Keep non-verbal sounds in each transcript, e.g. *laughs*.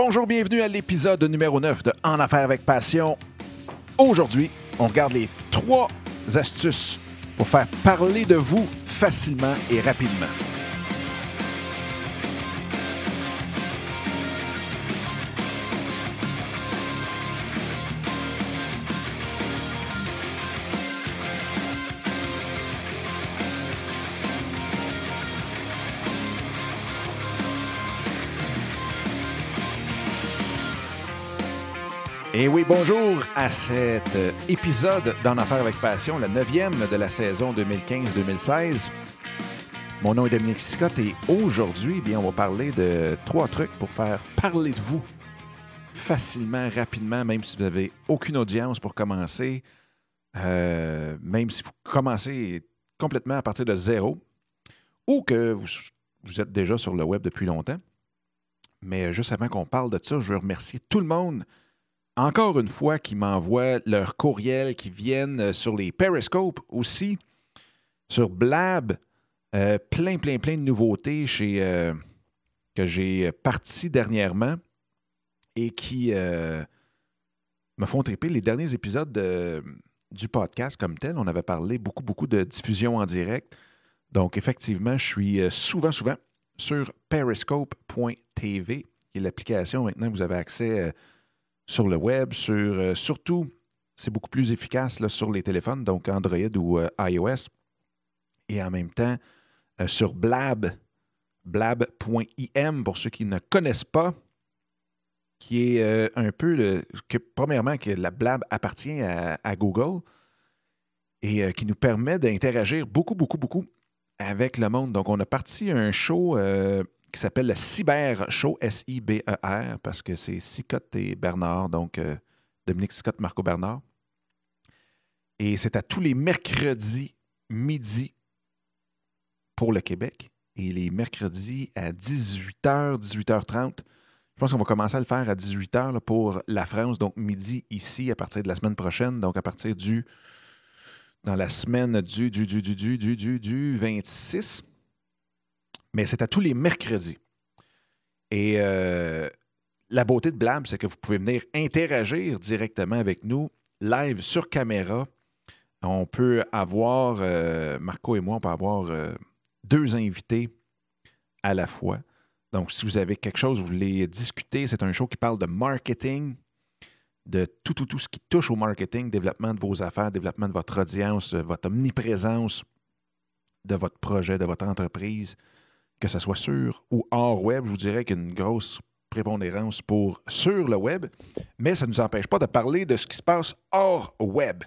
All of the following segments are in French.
Bonjour, bienvenue à l'épisode numéro 9 de En Affaires avec Passion. Aujourd'hui, on regarde les trois astuces pour faire parler de vous facilement et rapidement. Et oui, bonjour à cet euh, épisode d'En Affaires avec Passion, le neuvième de la saison 2015-2016. Mon nom est Dominique Scott et aujourd'hui, eh bien, on va parler de trois trucs pour faire parler de vous facilement, rapidement, même si vous n'avez aucune audience pour commencer, euh, même si vous commencez complètement à partir de zéro ou que vous, vous êtes déjà sur le web depuis longtemps. Mais juste avant qu'on parle de ça, je veux remercier tout le monde encore une fois, qui m'envoient leurs courriels, qui viennent euh, sur les Periscope aussi, sur Blab. Euh, plein, plein, plein de nouveautés euh, que j'ai parti dernièrement et qui me font triper. Les derniers épisodes du podcast comme tel, on avait parlé beaucoup, beaucoup de diffusion en direct. Donc, effectivement, je suis souvent, souvent sur periscope.tv, qui est l'application maintenant vous avez accès sur le web, sur euh, surtout, c'est beaucoup plus efficace sur les téléphones, donc Android ou euh, iOS. Et en même temps, euh, sur Blab, blab.im, pour ceux qui ne connaissent pas, qui est un peu le, que, premièrement, que la Blab appartient à, Google et qui nous permet d'interagir beaucoup, beaucoup, beaucoup avec le monde. Donc, on a parti un show qui s'appelle le Cyber Show, S-I-B-E-R, parce que c'est Scott et Bernard, donc euh, Dominique Scott, Marco Bernard. Et c'est à tous les mercredis midi pour le Québec et les mercredis à 18h, 18h30. Je pense qu'on va commencer à le faire à 18h pour la France, donc midi ici à partir de la semaine prochaine, donc à partir du. dans la semaine du, du, du, du, du, du, du, du 26 mais c'est à tous les mercredis. Et euh, la beauté de Blab, c'est que vous pouvez venir interagir directement avec nous, live sur caméra. On peut avoir, euh, Marco et moi, on peut avoir euh, deux invités à la fois. Donc, si vous avez quelque chose, vous voulez discuter, c'est un show qui parle de marketing, de tout, tout, tout ce qui touche au marketing, développement de vos affaires, développement de votre audience, votre omniprésence de votre projet, de votre entreprise que ce soit sur ou hors web, je vous dirais qu'il y a une grosse prépondérance pour sur le web, mais ça ne nous empêche pas de parler de ce qui se passe hors web.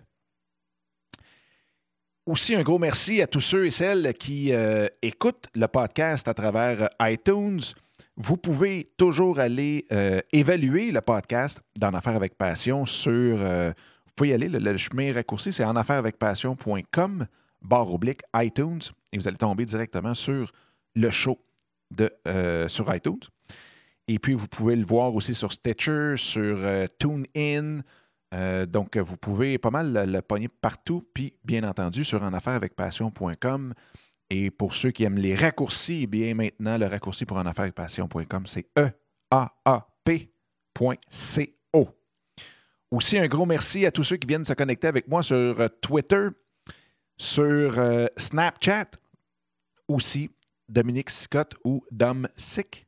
Aussi, un gros merci à tous ceux et celles qui euh, écoutent le podcast à travers iTunes. Vous pouvez toujours aller euh, évaluer le podcast d'En Affaires avec Passion sur. Euh, vous pouvez y aller, le, chemin raccourci, c'est enaffairesavecpassion.com, barre oblique iTunes, et vous allez tomber directement sur le show euh, sur iTunes. Et puis, vous pouvez le voir aussi sur Stitcher, sur euh, TuneIn. Euh, donc, vous pouvez pas mal le, pogner partout. Puis, bien entendu, sur enaffairesavecpassion.com. Et pour ceux qui aiment les raccourcis, eh bien maintenant, le raccourci pour enaffairesavecpassion.com, c'est E-A-A-P.co. Aussi, un gros merci à tous ceux qui viennent se connecter avec moi sur Twitter, sur Snapchat aussi. Dominique Scott ou Dom Sick,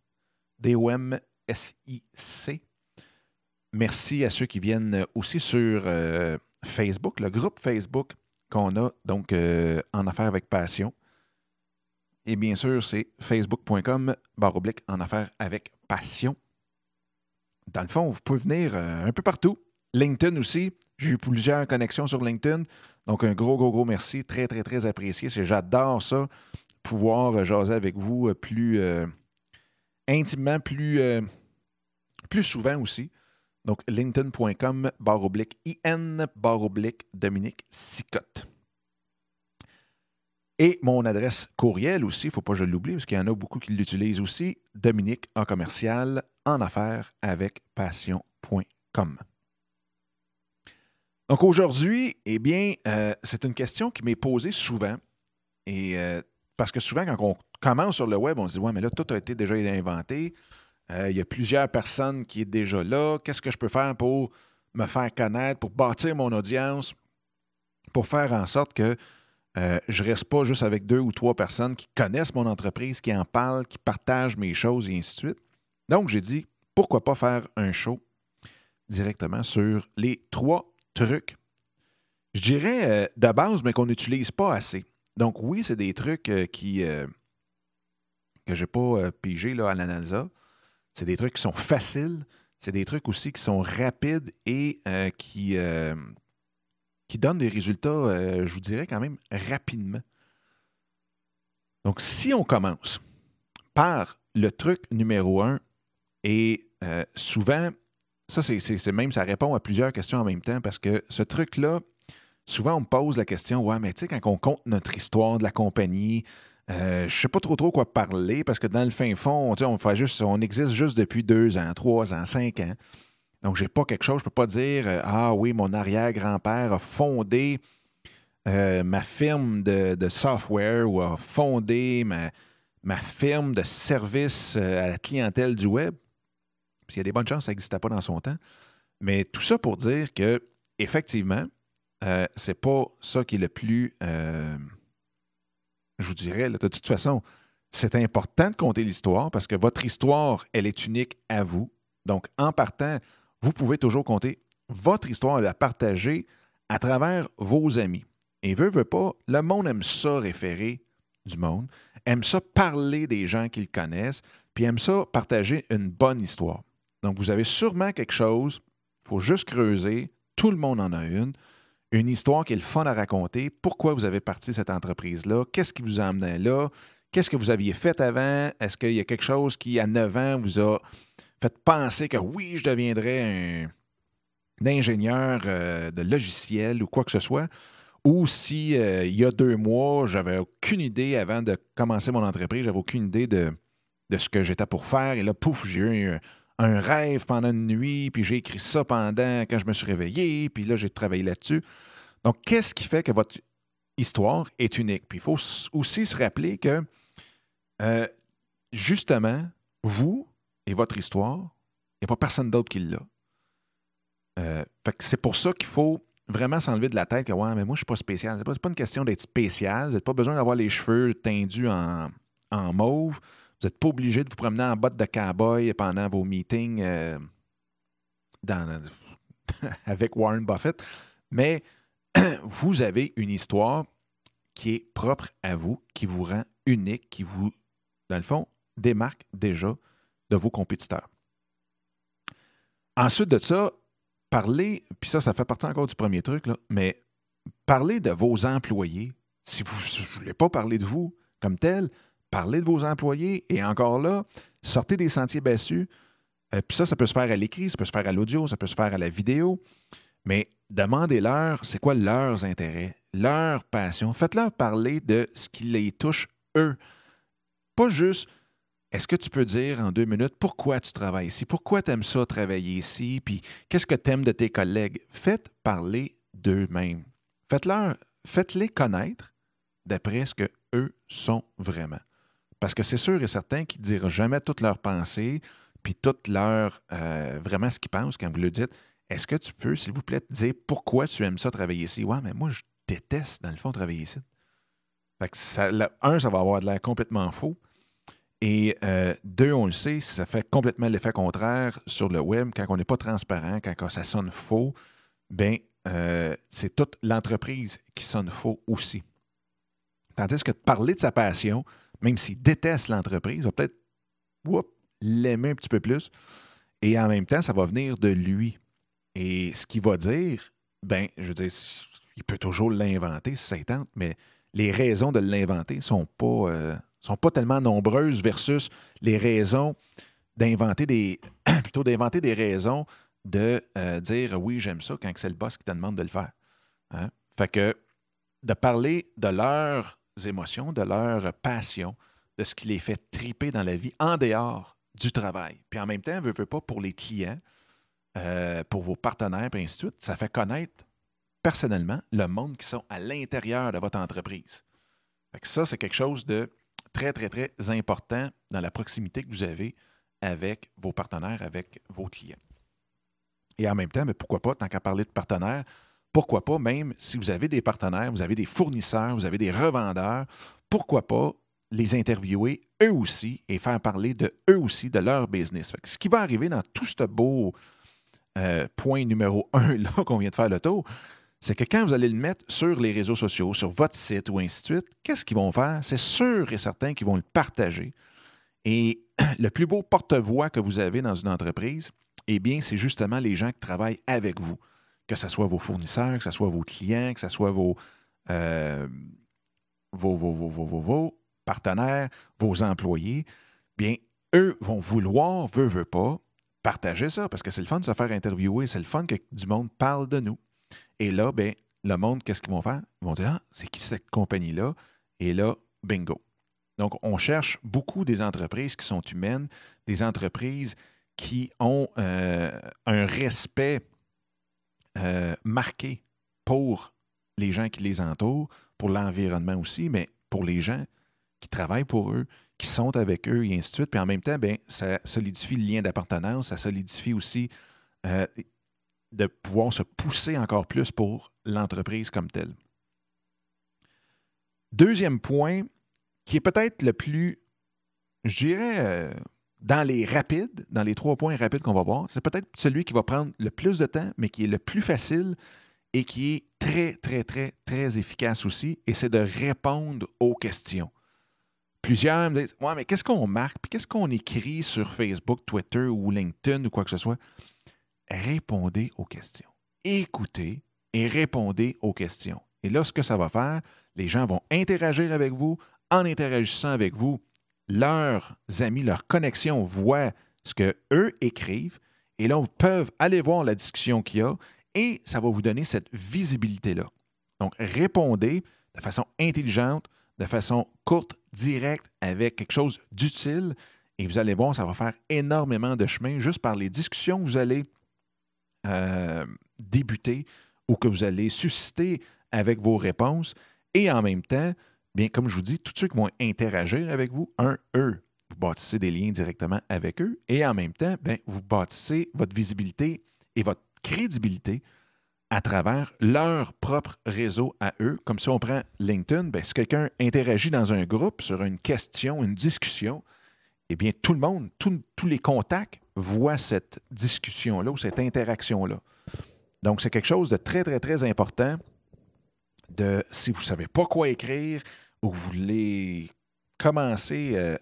D-O-M-S-I-C. Merci à ceux qui viennent aussi sur euh, Facebook, le groupe Facebook qu'on a donc euh, en affaires avec passion. Et bien sûr, c'est facebook.com barre en affaires avec passion. Dans le fond, vous pouvez venir euh, un peu partout. LinkedIn aussi. J'ai eu plusieurs connexions sur LinkedIn. Donc, un gros, gros, gros merci. Très, très, très apprécié. J'adore ça pouvoir euh, jaser avec vous euh, plus euh, intimement, plus, plus souvent aussi. Donc, linkedin.com, barre IN, barre Dominique Sicotte. Et mon adresse courriel aussi, il ne faut pas que je l'oublie, parce qu'il y en a beaucoup qui l'utilisent aussi, Dominique en commercial, en affaires avec passion.com. Donc aujourd'hui, eh bien, c'est une question qui m'est posée souvent. Et parce que souvent, quand on commence sur le web, on se dit Ouais, mais là, tout a été déjà inventé. Euh, il y a plusieurs personnes qui sont déjà là. Qu'est-ce que je peux faire pour me faire connaître, pour bâtir mon audience, pour faire en sorte que euh, je ne reste pas juste avec deux ou trois personnes qui connaissent mon entreprise, qui en parlent, qui partagent mes choses et ainsi de suite. Donc, j'ai dit, pourquoi pas faire un show directement sur les trois trucs. Je dirais euh, de base, mais qu'on n'utilise pas assez. Donc, oui, c'est des trucs qui, que je n'ai pas pigé là, à l'analyse. C'est des trucs qui sont faciles. C'est des trucs aussi qui sont rapides et euh, qui, euh, qui donnent des résultats, euh, je vous dirais, quand même rapidement. Donc, si on commence par le truc numéro un, et souvent, ça, c'est même, ça répond à plusieurs questions en même temps parce que ce truc-là, souvent, on me pose la question Ouais, mais tu sais, quand on compte notre histoire de la compagnie, euh, je sais pas trop trop quoi parler parce que dans le fin fond, on, juste, existe juste depuis deux ans, trois ans, cinq ans. Donc, je n'ai pas quelque chose, je peux pas dire euh, Ah oui, mon arrière-grand-père a fondé euh, ma firme de, software ou a fondé ma, firme de service à la clientèle du web. Puis il y a des bonnes chances ça n'existait pas dans son temps. Mais tout ça pour dire que, effectivement, ce n'est pas ça qui est le plus je vous dirais, de toute façon, c'est important de compter l'histoire parce que votre histoire, elle est unique à vous. Donc, en partant, vous pouvez toujours compter votre histoire et la partager à travers vos amis. Et veut, veut pas, le monde aime ça référer du monde, aime ça parler des gens qu'ils connaissent, puis aime ça partager une bonne histoire. Donc, vous avez sûrement quelque chose, il faut juste creuser, tout le monde en a une une histoire qui est le fun à raconter. Pourquoi vous avez parti cette entreprise-là? Qu'est-ce qui vous a amené là? Qu'est-ce que vous aviez fait avant? Est-ce qu'il y a quelque chose qui, à 9 ans, vous a fait penser que oui, je deviendrais un, ingénieur euh, de logiciel ou quoi que ce soit? Ou si euh, il y a deux mois, j'avais aucune idée avant de commencer mon entreprise, j'avais aucune idée de, de ce que j'étais pour faire. Et là, pouf, j'ai eu un, un rêve pendant une nuit, puis j'ai écrit ça pendant quand je me suis réveillé, puis là, j'ai travaillé là-dessus. Donc, qu'est-ce qui fait que votre histoire est unique? Puis il faut aussi se rappeler que, euh, justement, vous et votre histoire, il n'y a pas personne d'autre qui l'a. Euh, c'est pour ça qu'il faut vraiment s'enlever de la tête que, ouais, mais moi, je ne suis pas spécial. Ce n'est pas, une question d'être spécial. Vous n'avez pas besoin d'avoir les cheveux tendus en, en mauve. Vous n'êtes pas obligé de vous promener en botte de cowboy pendant vos meetings euh, *laughs* avec Warren Buffett, mais *clears throat* vous avez une histoire qui est propre à vous, qui vous rend unique, qui vous, dans le fond, démarque déjà de vos compétiteurs. Ensuite de ça, parlez, puis ça, ça fait partie encore du premier truc, là, mais parlez de vos employés. Si vous ne voulez pas parler de vous comme tel, parlez de vos employés et encore là, sortez des sentiers battus. Euh, puis ça, ça peut se faire à l'écrit, ça peut se faire à l'audio, ça peut se faire à la vidéo. Mais demandez-leur c'est quoi leurs intérêts, leur passion? Faites-leur parler de ce qui les touche eux. Pas juste est-ce que tu peux dire en deux minutes pourquoi tu travailles ici, pourquoi tu aimes ça travailler ici, puis qu'est-ce que tu aimes de tes collègues? Faites parler d'eux-mêmes. Faites-leur, faites-les connaître d'après ce qu'eux sont vraiment. Parce que c'est sûr et certain qu'ils ne diront jamais toutes leurs pensées, puis toutes leurs. Euh, vraiment ce qu'ils pensent quand vous le dites. Est-ce que tu peux, s'il vous plaît, te dire pourquoi tu aimes ça travailler ici? Ouais, mais moi, je déteste, dans le fond, travailler ici. Fait que ça, un, ça va avoir de l'air complètement faux. Et euh, deux, on le sait, ça fait complètement l'effet contraire sur le web. Quand on n'est pas transparent, quand, ça sonne faux, bien, euh, c'est toute l'entreprise qui sonne faux aussi. Tandis que de parler de sa passion, même s'il déteste l'entreprise, va peut-être l'aimer un petit peu plus. Et en même temps, ça va venir de lui. Et ce qu'il va dire, ben, je veux dire, il peut toujours l'inventer si ça tente, mais les raisons de l'inventer ne sont, pas, euh, sont pas tellement nombreuses versus les raisons d'inventer des. *coughs* plutôt d'inventer des raisons de euh, dire oui, j'aime ça quand c'est le boss qui te demande de le faire. Hein? Fait que de parler de leur émotions, de leur passion, de ce qui les fait triper dans la vie en dehors du travail. Puis en même temps, veut, veut pas pour les clients, euh, pour vos partenaires, et ainsi de suite, ça fait connaître personnellement le monde qui sont à l'intérieur de votre entreprise. ça, c'est quelque chose de très, très, très important dans la proximité que vous avez avec vos partenaires, avec vos clients. Et en même temps, mais pourquoi pas, tant qu'à parler de partenaires, pourquoi pas, même si vous avez des partenaires, vous avez des fournisseurs, vous avez des revendeurs, pourquoi pas les interviewer eux aussi et faire parler de eux aussi, de leur business? ce qui va arriver dans tout ce beau euh, point numéro *laughs* un là qu'on vient de faire le tour, c'est que quand vous allez le mettre sur les réseaux sociaux, sur votre site ou ainsi de suite, qu'est-ce qu'ils vont faire? C'est sûr et certain qu'ils vont le partager. Et *clears throat* le plus beau porte-voix que vous avez dans une entreprise, eh bien, c'est justement les gens qui travaillent avec vous. Que ce soit vos fournisseurs, que ce soit vos clients, que ce soit vos, euh, vos, vos, vos, vos, partenaires, vos employés. Bien, eux vont vouloir, veut, veut pas, partager ça parce que c'est le fun de se faire interviewer, c'est le fun que du monde parle de nous. Et là, bien, le monde, qu'est-ce qu'ils vont faire? Ils vont dire Ah, c'est qui cette compagnie-là? Et là, bingo. Donc, on cherche beaucoup des entreprises qui sont humaines, des entreprises qui ont euh, un respect euh, pour les gens qui les entourent, pour l'environnement aussi, mais pour les gens qui travaillent pour eux, qui sont avec eux et ainsi de suite. Puis en même temps, bien, ça solidifie le lien d'appartenance, ça solidifie aussi euh, de pouvoir se pousser encore plus pour l'entreprise comme telle. Deuxième point, qui est peut-être le plus, je dirais, euh, dans les rapides, dans les trois points rapides qu'on va voir, c'est peut-être celui qui va prendre le plus de temps, mais qui est le plus facile et qui est très, très, très, très efficace aussi, et c'est de répondre aux questions. Plusieurs me disent Ouais, mais qu'est-ce qu'on marque, puis qu'est-ce qu'on écrit sur Facebook, Twitter ou LinkedIn ou quoi que ce soit Répondez aux questions. Écoutez et répondez aux questions. Et là, ce que ça va faire, les gens vont interagir avec vous. En interagissant avec vous, leurs amis, leurs connexions voient ce qu'eux écrivent. Et là, ils peuvent aller voir la discussion qu'il y a et ça va vous donner cette visibilité-là. Donc, répondez de façon intelligente, de façon courte, directe, avec quelque chose d'utile. Et vous allez voir, ça va faire énormément de chemin juste par les discussions que vous allez euh, débuter ou que vous allez susciter avec vos réponses. Et en même temps, bien, comme je vous dis, tous ceux qui vont interagir avec vous, un, eux, vous bâtissez des liens directement avec eux. Et en même temps, bien, vous bâtissez votre visibilité et votre crédibilité à travers leur propre réseau à eux. Comme si on prend LinkedIn, bien, si quelqu'un interagit dans un groupe sur une question, une discussion, eh bien, tout le monde, tous les contacts voient cette discussion-là ou cette interaction-là. Donc, c'est quelque chose de très, très, très important de si vous ne savez pas quoi écrire que vous voulez commencer euh,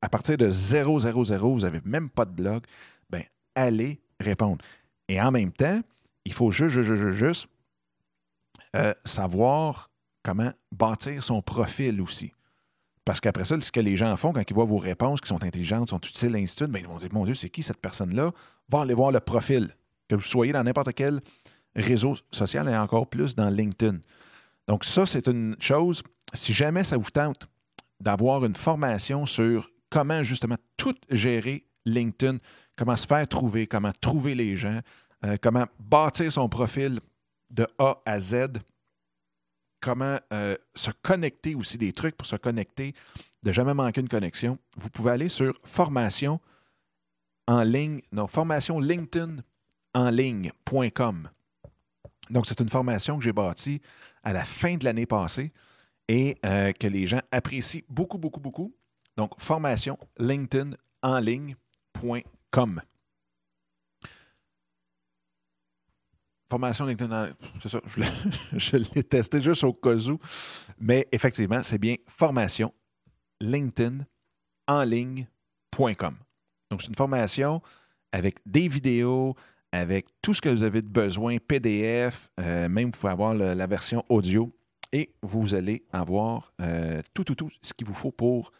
à partir de 000, vous n'avez même pas de blog, bien, allez répondre. Et en même temps, il faut juste, juste, juste, euh, savoir comment bâtir son profil aussi. Parce qu'après ça, ce que les gens font quand ils voient vos réponses qui sont intelligentes, sont utiles, ainsi de ben, ils vont dire Mon Dieu, c'est qui cette personne-là? Va aller voir le profil. Que vous soyez dans n'importe quel réseau social et encore plus dans LinkedIn. Donc, ça, c'est une chose. Si jamais ça vous tente d'avoir une formation sur comment justement tout gérer LinkedIn, comment se faire trouver, comment trouver les gens, euh, comment bâtir son profil de A à Z, comment euh, se connecter aussi, des trucs pour se connecter, de jamais manquer une connexion, vous pouvez aller sur formation en ligne, non, formation LinkedIn en ligne.com. Donc, c'est une formation que j'ai bâtie à la fin de l'année passée et euh, que les gens apprécient beaucoup, beaucoup, beaucoup. Donc, formation LinkedIn en ligne.com. Formation LinkedIn, c'est ça, *laughs* je l'ai testé juste au cas où. Mais effectivement, c'est bien formation LinkedIn en ligne.com. Donc, c'est une formation avec des vidéos, avec tout ce que vous avez besoin, PDF, euh, même vous pouvez avoir la version audio et vous allez avoir euh, tout, tout, tout ce qu'il vous faut pour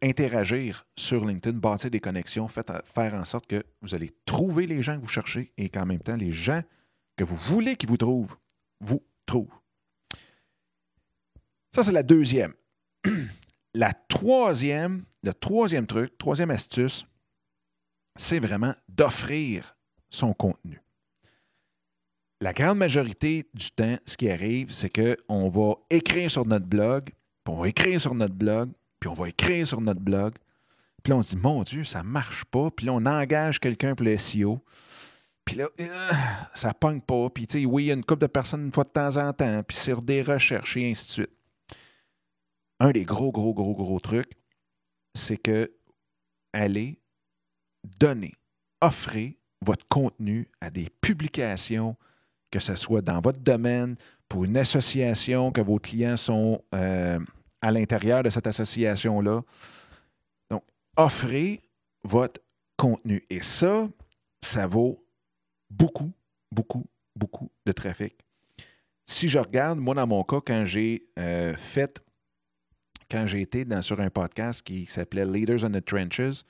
interagir sur LinkedIn, bâtir des connexions, faire en sorte que vous allez trouver les gens que vous cherchez et qu'en même temps, les gens que vous voulez qu'ils vous trouvent, vous trouvent. Ça, c'est la deuxième. *clears throat* La troisième, le troisième truc, troisième astuce, c'est vraiment d'offrir son contenu. La grande majorité du temps, ce qui arrive, c'est qu'on va écrire sur notre blog, puis on va écrire sur notre blog, puis on va écrire sur notre blog, Puis là, on dit, mon Dieu, ça marche pas. Puis là, on engage quelqu'un pour le SEO. Puis là, euh, ça pogne pas. Puis, tu sais, oui, il y a une couple de personnes une fois de temps en temps. Puis sur des recherches et ainsi de suite. Un des gros, gros, gros, gros trucs, c'est que allez donner, offrez votre contenu à des publications, que ce soit dans votre domaine, pour une association, que vos clients sont euh, à l'intérieur de cette association-là. Donc, offrez votre contenu. Et ça, ça vaut beaucoup, beaucoup, beaucoup de trafic. Si je regarde, moi, dans mon cas, quand j'ai euh, fait, quand j'ai été dans, sur un podcast qui s'appelait Leaders in the Trenches,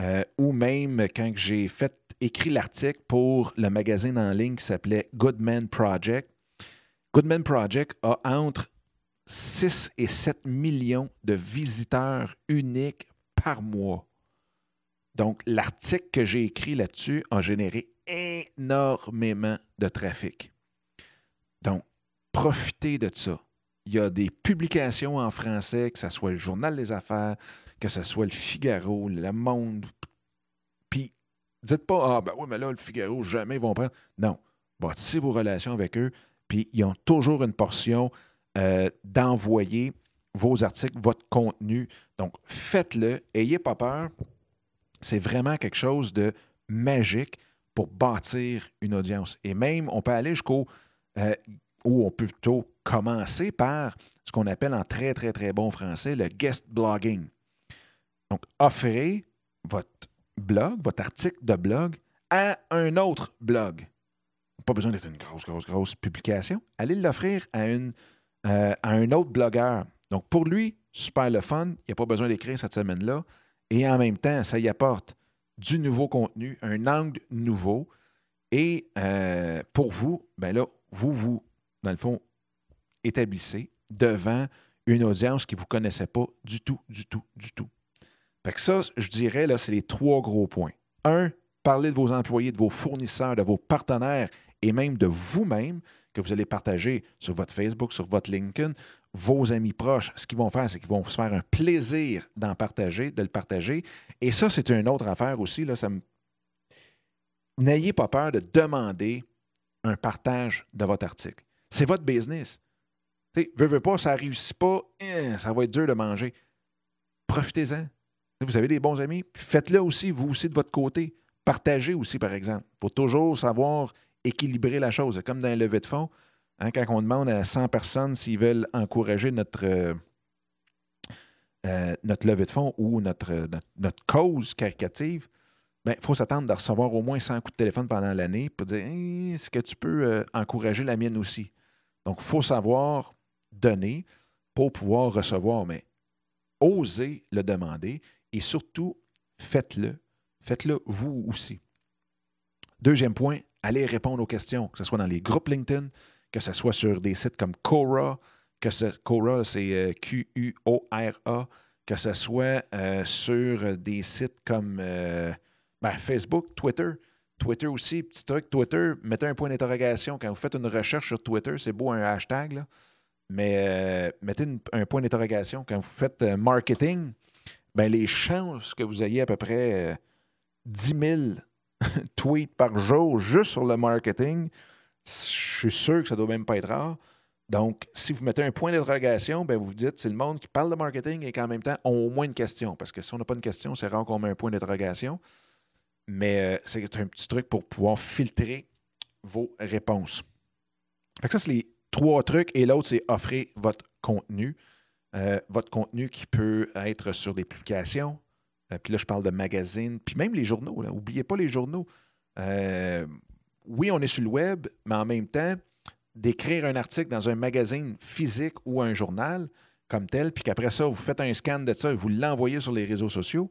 euh, ou même quand j'ai fait écrit l'article pour le magazine en ligne qui s'appelait Goodman Project. Goodman Project a entre 6 et 7 millions de visiteurs uniques par mois. Donc, l'article que j'ai écrit là-dessus a généré énormément de trafic. Donc, profitez de ça. Il y a des publications en français, que ce soit le Journal des Affaires, que ce soit le Figaro, Le Monde. Puis, dites pas, ah, ben oui, mais là, le Figaro, jamais ils vont prendre. Non. Bâtissez vos relations avec eux, puis ils ont toujours une portion euh, d'envoyer vos articles, votre contenu. Donc, faites-le, ayez pas peur. C'est vraiment quelque chose de magique pour bâtir une audience. Et même, on peut aller jusqu'au, euh, ou on peut plutôt commencer par ce qu'on appelle en très, très, très bon français le guest blogging. Donc, offrez votre blog, votre article de blog à un autre blog. Pas besoin d'être une grosse, grosse, grosse publication. Allez l'offrir à, euh, à un autre blogueur. Donc, pour lui, super le fun. Il n'y a pas besoin d'écrire cette semaine-là. Et en même temps, ça y apporte du nouveau contenu, un angle nouveau. Et euh, pour vous, ben là, vous, vous, dans le fond, établissez devant une audience qui ne vous connaissait pas du tout, du tout, du tout. Fait ça, je dirais, là, c'est les trois gros points. Un, parlez de vos employés, de vos fournisseurs, de vos partenaires et même de vous-même que vous allez partager sur votre Facebook, sur votre LinkedIn. Vos amis proches, ce qu'ils vont faire, c'est qu'ils vont se faire un plaisir d'en partager, de le partager. Et ça, c'est une autre affaire aussi. Là, N'ayez pas peur de demander un partage de votre article. C'est votre business. Tu sais, veux, pas, ça ne réussit pas, hein, ça va être dur de manger. Profitez-en. Vous avez des bons amis, faites-le aussi, vous aussi, de votre côté. Partagez aussi, par exemple. Il faut toujours savoir équilibrer la chose. Comme dans un levée de fonds, hein, quand on demande à 100 personnes s'ils veulent encourager notre, euh, euh, notre levée de fonds ou notre, notre, cause caricative, il ben, faut s'attendre de recevoir au moins 100 coups de téléphone pendant l'année pour dire est-ce que tu peux euh, encourager la mienne aussi? Donc, il faut savoir donner pour pouvoir recevoir, mais oser le demander et surtout, faites-le. Faites-le vous aussi. Deuxième point, allez répondre aux questions, que ce soit dans les groupes LinkedIn, que ce soit sur des sites comme Quora, que ce, Quora, c'est euh, Q-U-O-R-A, que ce soit euh, sur des sites comme euh, ben, Facebook, Twitter. Twitter aussi, petit truc, Twitter, mettez un point d'interrogation. Quand vous faites une recherche sur Twitter, c'est beau un hashtag, mais mettez un point d'interrogation. Quand vous faites marketing, ben, les chances que vous ayez à peu près 10 euh, 000 *laughs* tweets par jour juste sur le marketing, je suis sûr que ça ne doit même pas être rare. Donc, si vous mettez un point d'interrogation, ben vous vous dites, c'est le monde qui parle de marketing et qu'en même temps ont au moins une question. Parce que si on n'a pas une question, c'est rare qu'on met un point d'interrogation. Mais euh, c'est un petit truc pour pouvoir filtrer vos réponses. Fait que ça, c'est les trois trucs. Et l'autre, c'est offrir votre contenu. Euh, votre contenu qui peut être sur des publications. Euh, puis là, je parle de magazines, puis même les journaux. N'oubliez pas les journaux. Euh, oui, on est sur le web, mais en même temps, d'écrire un article dans un magazine physique ou un journal comme tel, puis qu'après ça, vous faites un scan de ça et vous l'envoyez sur les réseaux sociaux,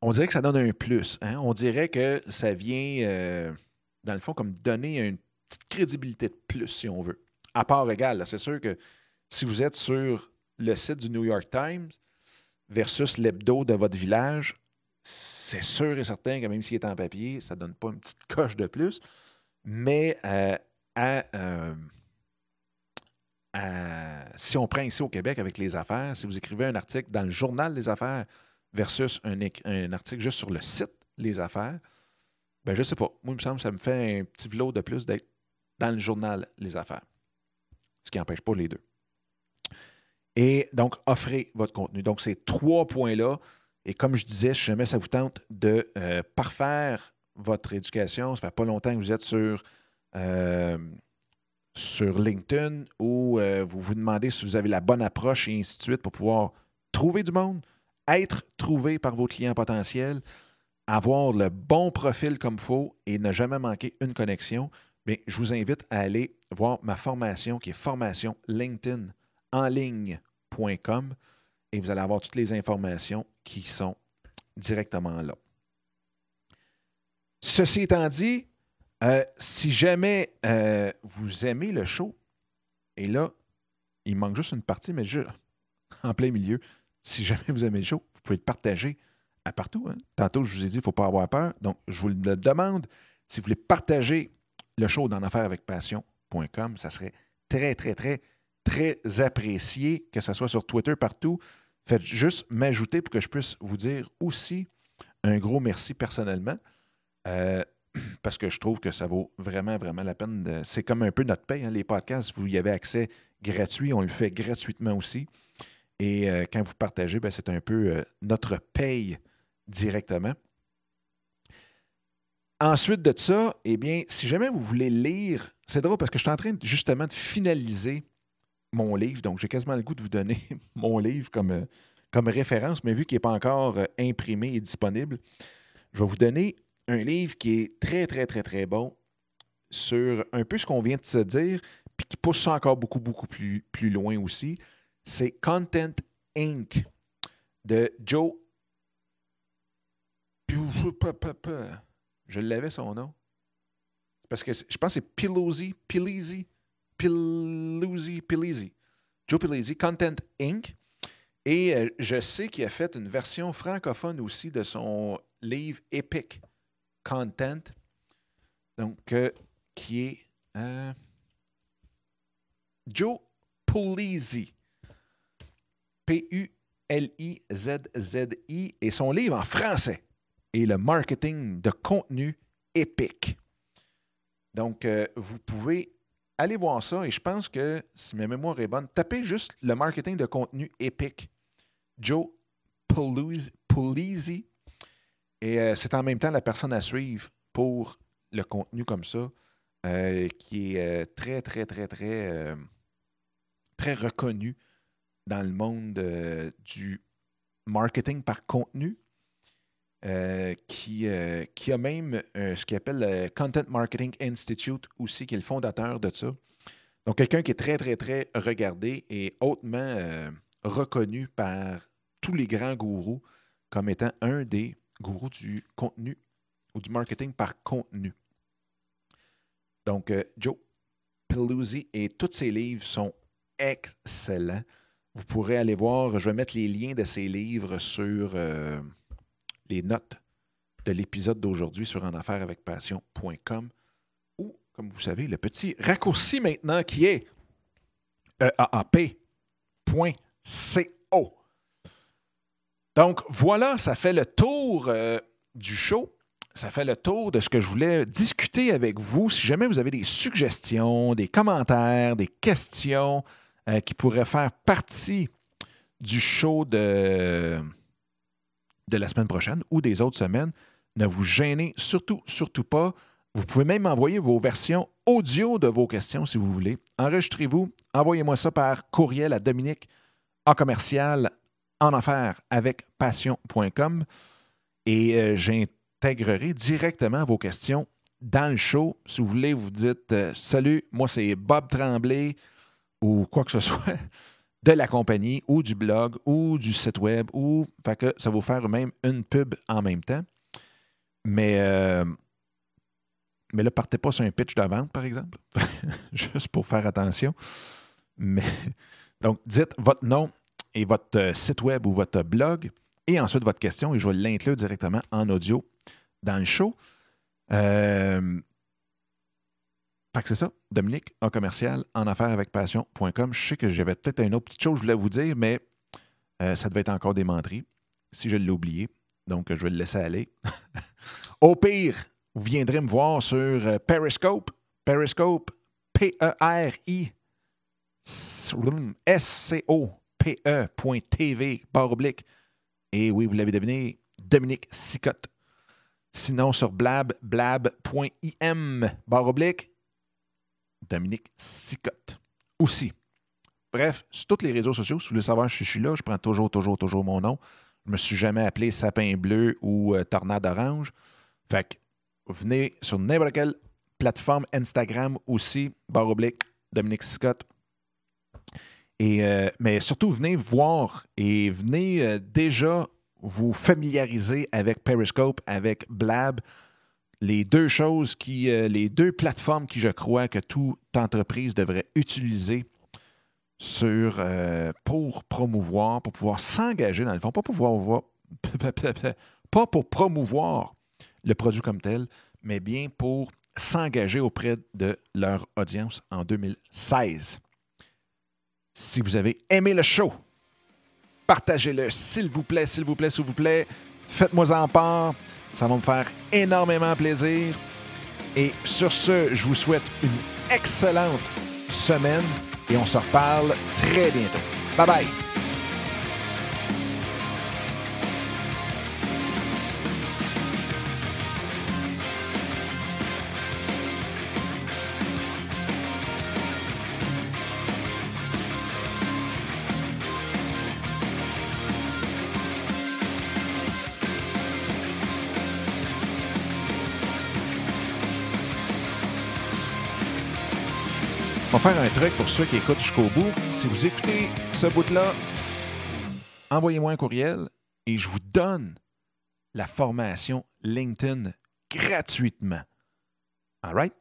on dirait que ça donne un plus. Hein. On dirait que ça vient, dans le fond, comme donner une petite crédibilité de plus, si on veut. À part égal, c'est sûr que si vous êtes sur le site du New York Times versus l'hebdo de votre village, c'est sûr et certain que même s'il est en papier, ça ne donne pas une petite coche de plus. Mais euh, euh, si on prend ici au Québec avec les affaires, si vous écrivez un article dans le journal des affaires versus un, article juste sur le site Les Affaires, ben je sais pas. Moi, il me semble que ça me fait un petit vlog de plus d'être dans le journal Les Affaires. Ce qui n'empêche pas les deux. Et donc, offrez votre contenu. Donc, ces trois points-là. Et comme je disais, si jamais ça vous tente de euh, parfaire votre éducation, ça fait pas longtemps que vous êtes sur, euh, LinkedIn ou euh, vous vous demandez si vous avez la bonne approche et ainsi de suite pour pouvoir trouver du monde, être trouvé par vos clients potentiels, avoir le bon profil comme il faut et ne jamais manquer une connexion, bien, je vous invite à aller voir ma formation qui est formation LinkedIn en ligne.com et vous allez avoir toutes les informations qui sont directement là. Ceci étant dit, euh, si jamais euh, vous aimez le show, et là, il manque juste une partie, mais juste *laughs* en plein milieu, si jamais vous aimez le show, vous pouvez le partager à partout. Hein. Tantôt, je vous ai dit, il ne faut pas avoir peur. Donc, je vous le demande. Si vous voulez partager le show dans affaires avec passion.com, ça serait très, très, très, très apprécié, que ce soit sur Twitter, partout. Faites juste m'ajouter pour que je puisse vous dire aussi un gros merci personnellement. Euh, *clears throat* parce que je trouve que ça vaut vraiment, vraiment la peine. C'est comme un peu notre paye. Hein, les podcasts, vous y avez accès gratuit. On le fait gratuitement aussi. Et euh, quand vous partagez, ben, c'est un peu euh, notre paye directement. Ensuite de ça, eh bien, si jamais vous voulez lire, c'est drôle parce que je suis en train justement de finaliser mon livre, donc j'ai quasiment le goût de vous donner *laughs* mon livre comme, euh, comme référence, mais vu qu'il n'est pas encore euh, imprimé et disponible, je vais vous donner un livre qui est très, très, très, très bon sur un peu ce qu'on vient de se dire, puis qui pousse ça encore beaucoup, beaucoup plus, plus loin aussi. C'est Content Inc. de Joe je l'avais son nom. Parce que je pense que c'est Pilozzi, Pilizzi, Piluzzi, Pilizzi. Joe Pilizzi, Content Inc. Et euh, je sais qu'il a fait une version francophone aussi de son livre Epic Content. Donc, euh, qui est euh, Joe Pulizzi. P-U-L-I-Z-Z-I. Et son livre en français et le marketing de contenu épique. Donc, vous pouvez aller voir ça et je pense que, si ma mémoire est bonne, tapez juste le marketing de contenu épique. Joe Pulizzi. Et euh, c'est en même temps la personne à suivre pour le contenu comme ça, euh, qui est très, très, très, très, très reconnu dans le monde du marketing par contenu. Euh, qui, euh, qui a même euh, ce qu'il appelle le Content Marketing Institute aussi, qui est le fondateur de ça. Donc, quelqu'un qui est très, très, très regardé et hautement reconnu par tous les grands gourous comme étant un des gourous du contenu ou du marketing par contenu. Donc, Joe Peluzzi et tous ses livres sont excellents. Vous pourrez aller voir, je vais mettre les liens de ses livres sur notes de l'épisode d'aujourd'hui sur passion.com ou, comme vous savez, le petit raccourci maintenant qui est eaap.co. Donc voilà, ça fait le tour euh, du show. Ça fait le tour de ce que je voulais discuter avec vous. Si jamais vous avez des suggestions, des commentaires, des questions euh, qui pourraient faire partie du show de de la semaine prochaine ou des autres semaines. Ne vous gênez surtout, surtout pas. Vous pouvez même envoyer vos versions audio de vos questions si vous voulez. Enregistrez-vous, envoyez-moi ça par courriel à Dominique en commercial en affaires avec passion.com et euh, j'intégrerai directement vos questions dans le show. Si vous voulez, vous dites euh, Salut, moi c'est Bob Tremblay ou quoi que ce *laughs* soit de la compagnie ou du blog ou du site web ou fait que ça va vous faire même une pub en même temps. Mais, euh, mais là, partez pas sur un pitch de vente, par exemple, *laughs* juste pour faire attention. Mais, donc, dites votre nom et votre euh, site web ou votre blog et ensuite votre question et je vais l'inclure directement en audio dans le show. Euh, fait que c'est ça, Dominique, en commercial, en affaires avec passion.com. Je sais que j'avais peut-être une autre petite chose que je voulais vous dire, mais euh, ça devait être encore démenti. si je l'ai oublié. Donc, je vais le laisser aller. *laughs* Au pire, vous viendrez me voir sur euh, Periscope. Periscope, P-E-R-I S-C-O-P-E.tv, barre oblique. Et oui, vous l'avez deviné, Dominique Sicotte. Sinon, sur blab, blab.im, barre oblique, Dominique Sicotte. Aussi. Bref, sur tous les réseaux sociaux, si vous voulez savoir je suis là, je prends toujours, toujours, toujours mon nom. Je ne me suis jamais appelé Sapin Bleu ou euh, Tornade Orange. Fait que venez sur n'importe quelle plateforme Instagram aussi, barre oblique, Dominique Scott. Euh, mais surtout, venez voir et venez euh, déjà vous familiariser avec Periscope, avec Blab, les deux choses qui, les deux plateformes qui, je crois, que toute entreprise devrait utiliser sur, euh, pour promouvoir, pour pouvoir s'engager dans le fond, pas pour pouvoir *laughs* pas pour promouvoir le produit comme tel, mais bien pour s'engager auprès de leur audience en 2016. Si vous avez aimé le show, partagez-le, s'il vous plaît, s'il vous plaît, s'il vous plaît. Faites-moi en part. Ça va me faire énormément plaisir. Et sur ce, je vous souhaite une excellente semaine et on se reparle très bientôt. Bye bye! Faire un truc pour ceux qui écoutent jusqu'au bout. Si vous écoutez ce bout-là, envoyez-moi un courriel et je vous donne la formation LinkedIn gratuitement. All right?